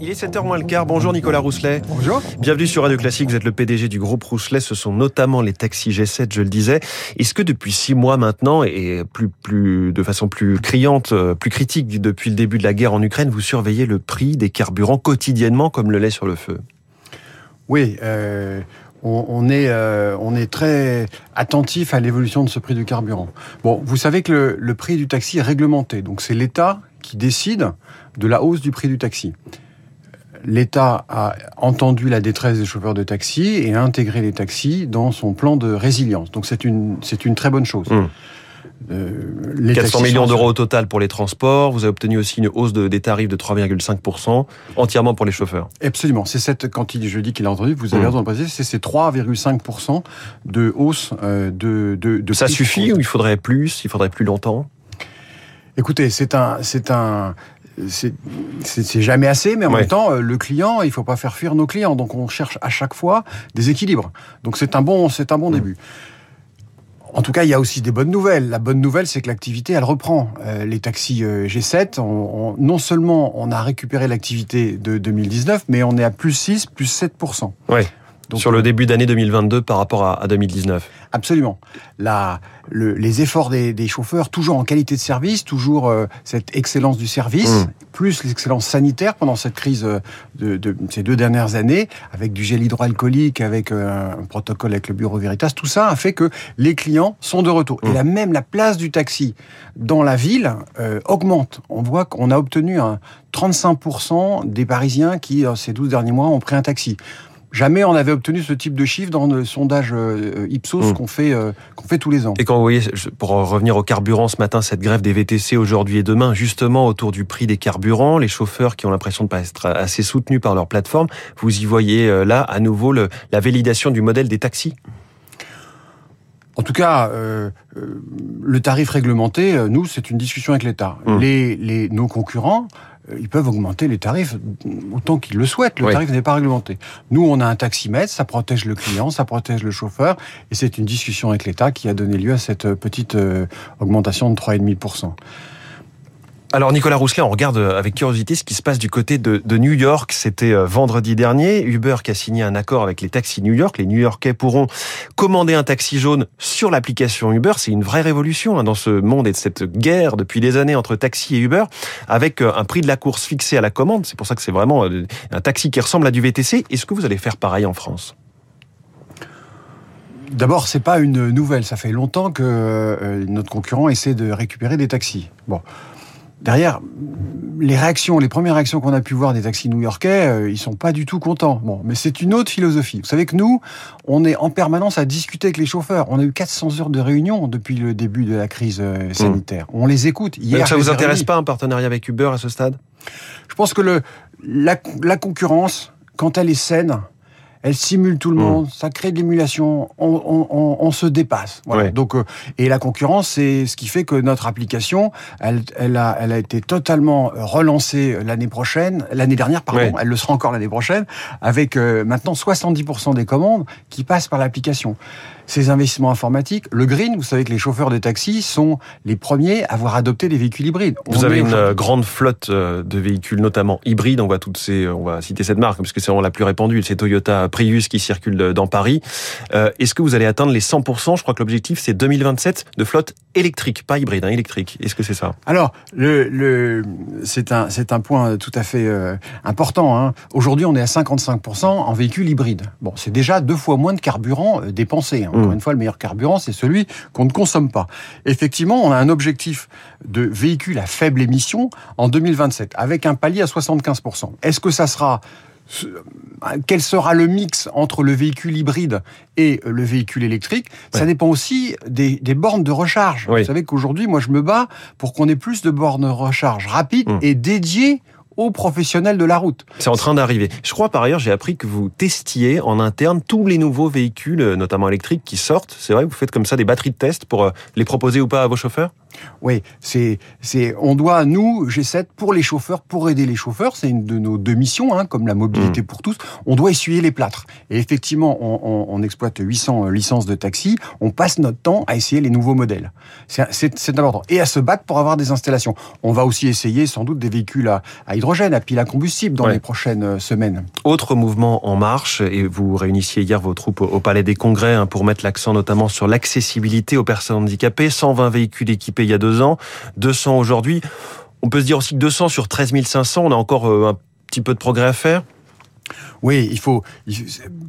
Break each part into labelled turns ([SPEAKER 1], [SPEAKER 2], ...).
[SPEAKER 1] Il est 7h moins le quart. Bonjour Nicolas Rousselet.
[SPEAKER 2] Bonjour.
[SPEAKER 1] Bienvenue sur Radio Classique. Vous êtes le PDG du groupe Rousselet. Ce sont notamment les taxis G7, je le disais. Est-ce que depuis six mois maintenant, et plus, plus, de façon plus criante, euh, plus critique depuis le début de la guerre en Ukraine, vous surveillez le prix des carburants quotidiennement comme le lait sur le feu?
[SPEAKER 2] Oui, euh, on, on, est, euh, on est très attentif à l'évolution de ce prix du carburant. Bon, vous savez que le, le prix du taxi est réglementé, donc c'est l'État qui décide de la hausse du prix du taxi. L'État a entendu la détresse des chauffeurs de taxi et a intégré les taxis dans son plan de résilience. Donc c'est une, c'est une très bonne chose.
[SPEAKER 1] Mmh. Euh, les 400 millions d'euros au total pour les transports. Vous avez obtenu aussi une hausse de, des tarifs de 3,5%, entièrement pour les chauffeurs.
[SPEAKER 2] Absolument. C'est cette, quand il, je dis qu'il a entendu, vous avez mmh. raison de préciser, c'est ces 3,5% de hausse euh, de, de, de
[SPEAKER 1] Ça suffit ou il faudrait plus, il faudrait plus longtemps?
[SPEAKER 2] Écoutez, c'est un, c'est un, c'est jamais assez, mais en ouais. même temps, euh, le client, il faut pas faire fuir nos clients. Donc, on cherche à chaque fois des équilibres. Donc, c'est un bon, c'est un bon mmh. début. En tout cas, il y a aussi des bonnes nouvelles. La bonne nouvelle, c'est que l'activité, elle reprend. Euh, les taxis euh, G7, on, on, non seulement on a récupéré l'activité de 2019, mais on est à plus 6, plus 7%.
[SPEAKER 1] Ouais. Donc, sur le début d'année 2022 par rapport à, à 2019.
[SPEAKER 2] Absolument. La, le, les efforts des, des, chauffeurs, toujours en qualité de service, toujours euh, cette excellence du service, mmh. plus l'excellence sanitaire pendant cette crise euh, de, de, ces deux dernières années, avec du gel hydroalcoolique, avec euh, un protocole avec le Bureau Veritas, tout ça a fait que les clients sont de retour. Mmh. Et là même la place du taxi dans la ville euh, augmente. On voit qu'on a obtenu un 35% des Parisiens qui, ces 12 derniers mois, ont pris un taxi. Jamais on avait obtenu ce type de chiffre dans le sondage euh, Ipsos mmh. qu'on fait, euh, qu'on fait tous les ans.
[SPEAKER 1] Et quand vous voyez, pour revenir au carburant ce matin, cette grève des VTC aujourd'hui et demain, justement autour du prix des carburants, les chauffeurs qui ont l'impression de pas être assez soutenus par leur plateforme, vous y voyez euh, là à nouveau le, la validation du modèle des taxis?
[SPEAKER 2] En tout cas, euh, le tarif réglementé, nous, c'est une discussion avec l'État. Mmh. Les, les, nos concurrents, ils peuvent augmenter les tarifs autant qu'ils le souhaitent. Le oui. tarif n'est pas réglementé. Nous, on a un taximètre, ça protège le client, ça protège le chauffeur, et c'est une discussion avec l'État qui a donné lieu à cette petite euh, augmentation de 3,5%.
[SPEAKER 1] Alors Nicolas Rousselet, on regarde avec curiosité ce qui se passe du côté de, New York. C'était vendredi dernier. Uber qui a signé un accord avec les taxis New York. Les New-Yorkais pourront commander un taxi jaune sur l'application Uber. C'est une vraie révolution hein, dans ce monde et de cette guerre depuis des années entre taxi et Uber, avec un prix de la course fixé à la commande. C'est pour ça que c'est vraiment un taxi qui ressemble à du VTC. Est-ce que vous allez faire pareil en France?
[SPEAKER 2] D'abord, c'est pas une nouvelle. Ça fait longtemps que euh, notre concurrent essaie de récupérer des taxis. Bon derrière, les réactions, les premières réactions qu'on a pu voir des taxis new-yorkais, euh, ils sont pas du tout contents. Bon, mais c'est une autre philosophie. Vous savez que nous, on est en permanence à discuter avec les chauffeurs. On a eu 400 heures de réunion depuis le début de la crise euh, sanitaire. Mmh. On les écoute.
[SPEAKER 1] Hier, ça vous intéresse pas un partenariat avec Uber à ce stade?
[SPEAKER 2] Je pense que le, la, la concurrence, quand elle est saine, elle simule tout le monde, mmh. ça crée de l'émulation, on, on, on, se dépasse. Voilà. Ouais. Donc, euh, et la concurrence, c'est ce qui fait que notre application, elle, elle, a, elle a été totalement relancée l'année prochaine, l'année dernière, pardon, ouais. elle le sera encore l'année prochaine, avec euh, maintenant 70% des commandes qui passent par l'application ces investissements informatiques. Le green, vous savez que les chauffeurs de taxi sont les premiers à avoir adopté des véhicules hybrides.
[SPEAKER 1] Vous on avez une euh, grande flotte euh, de véhicules, notamment hybrides. On voit toutes ces, on va citer cette marque parce que c'est vraiment la plus répandue. C'est Toyota Prius qui circule dans Paris. Euh, Est-ce que vous allez atteindre les 100% Je crois que l'objectif c'est 2027 de flotte électrique, pas hybride, hein, électrique. Est-ce que c'est ça?
[SPEAKER 2] Alors, le, le c'est un, c'est un point tout à fait euh, important. Hein. Aujourd'hui, on est à 55% en véhicules hybrides. Bon, c'est déjà deux fois moins de carburant euh, dépensé. Hein. Encore mmh. une fois, le meilleur carburant, c'est celui qu'on ne consomme pas. Effectivement, on a un objectif de véhicules à faible émission en 2027, avec un palier à 75%. Est-ce que ça sera quel sera le mix entre le véhicule hybride et le véhicule électrique? Ça dépend aussi des, des, bornes de recharge. Oui. Vous savez qu'aujourd'hui, moi, je me bats pour qu'on ait plus de bornes de recharge rapides mmh. et dédiées aux professionnels de la route.
[SPEAKER 1] C'est en train d'arriver. Je crois par ailleurs, j'ai appris que vous testiez en interne tous les nouveaux véhicules, notamment électriques, qui sortent. C'est vrai, vous faites comme ça des batteries de test pour les proposer ou pas à vos chauffeurs?
[SPEAKER 2] Oui, c'est, c'est, on doit, nous, G7, pour les chauffeurs, pour aider les chauffeurs, c'est une de nos deux missions, hein, comme la mobilité mmh. pour tous, on doit essuyer les plâtres. Et effectivement, on, on, on, exploite 800 euh, licences de taxi, on passe notre temps à essayer les nouveaux modèles. C'est, important. Et à se battre pour avoir des installations. On va aussi essayer sans doute des véhicules à, à hydrogène, à pile à combustible dans ouais. les prochaines euh, semaines.
[SPEAKER 1] Autre mouvement en marche, et vous réunissiez hier vos troupes au Palais des Congrès hein, pour mettre l'accent notamment sur l'accessibilité aux personnes handicapées, 120 véhicules équipés il y a deux ans, 200 aujourd'hui. On peut se dire aussi que 200 sur 13 500, on a encore euh, un petit peu de progrès à faire
[SPEAKER 2] oui, il faut.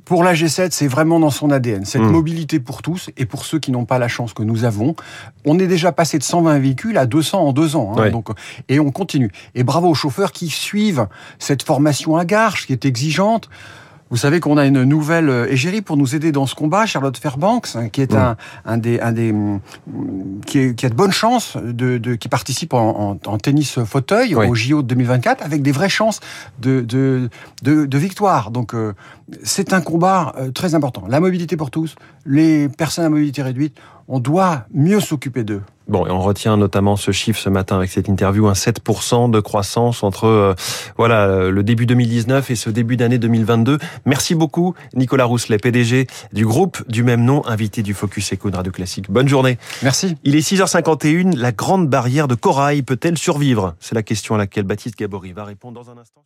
[SPEAKER 2] Pour la G7, c'est vraiment dans son ADN. Cette mmh. mobilité pour tous et pour ceux qui n'ont pas la chance que nous avons. On est déjà passé de 120 véhicules à 200 en deux ans. Hein, donc, et on continue. Et bravo aux chauffeurs qui suivent cette formation à Garches, qui est exigeante. Vous savez qu'on a une nouvelle égérie pour nous aider dans ce combat, Charlotte Fairbanks, qui est un, un, des, un des qui, est, qui, a de bonnes chances de, de qui participe en, en, en tennis fauteuil oui. au JO de 2024 avec des vraies chances de, de, de, de victoire. Donc euh, c'est un combat euh, très important. La mobilité pour tous, les personnes à mobilité réduite, on doit mieux s'occuper d'eux.
[SPEAKER 1] Bon, et on retient notamment ce chiffre ce matin avec cette interview, un 7% de croissance entre euh, voilà le début 2019 et ce début d'année 2022. Merci beaucoup Nicolas Rousselet, PDG du groupe du même nom, invité du Focus Eco de Radio Classique. Bonne journée.
[SPEAKER 2] Merci.
[SPEAKER 1] Il est 6h51, la grande barrière de corail peut-elle survivre? C'est la question à laquelle Baptiste Gabory va répondre dans un instant.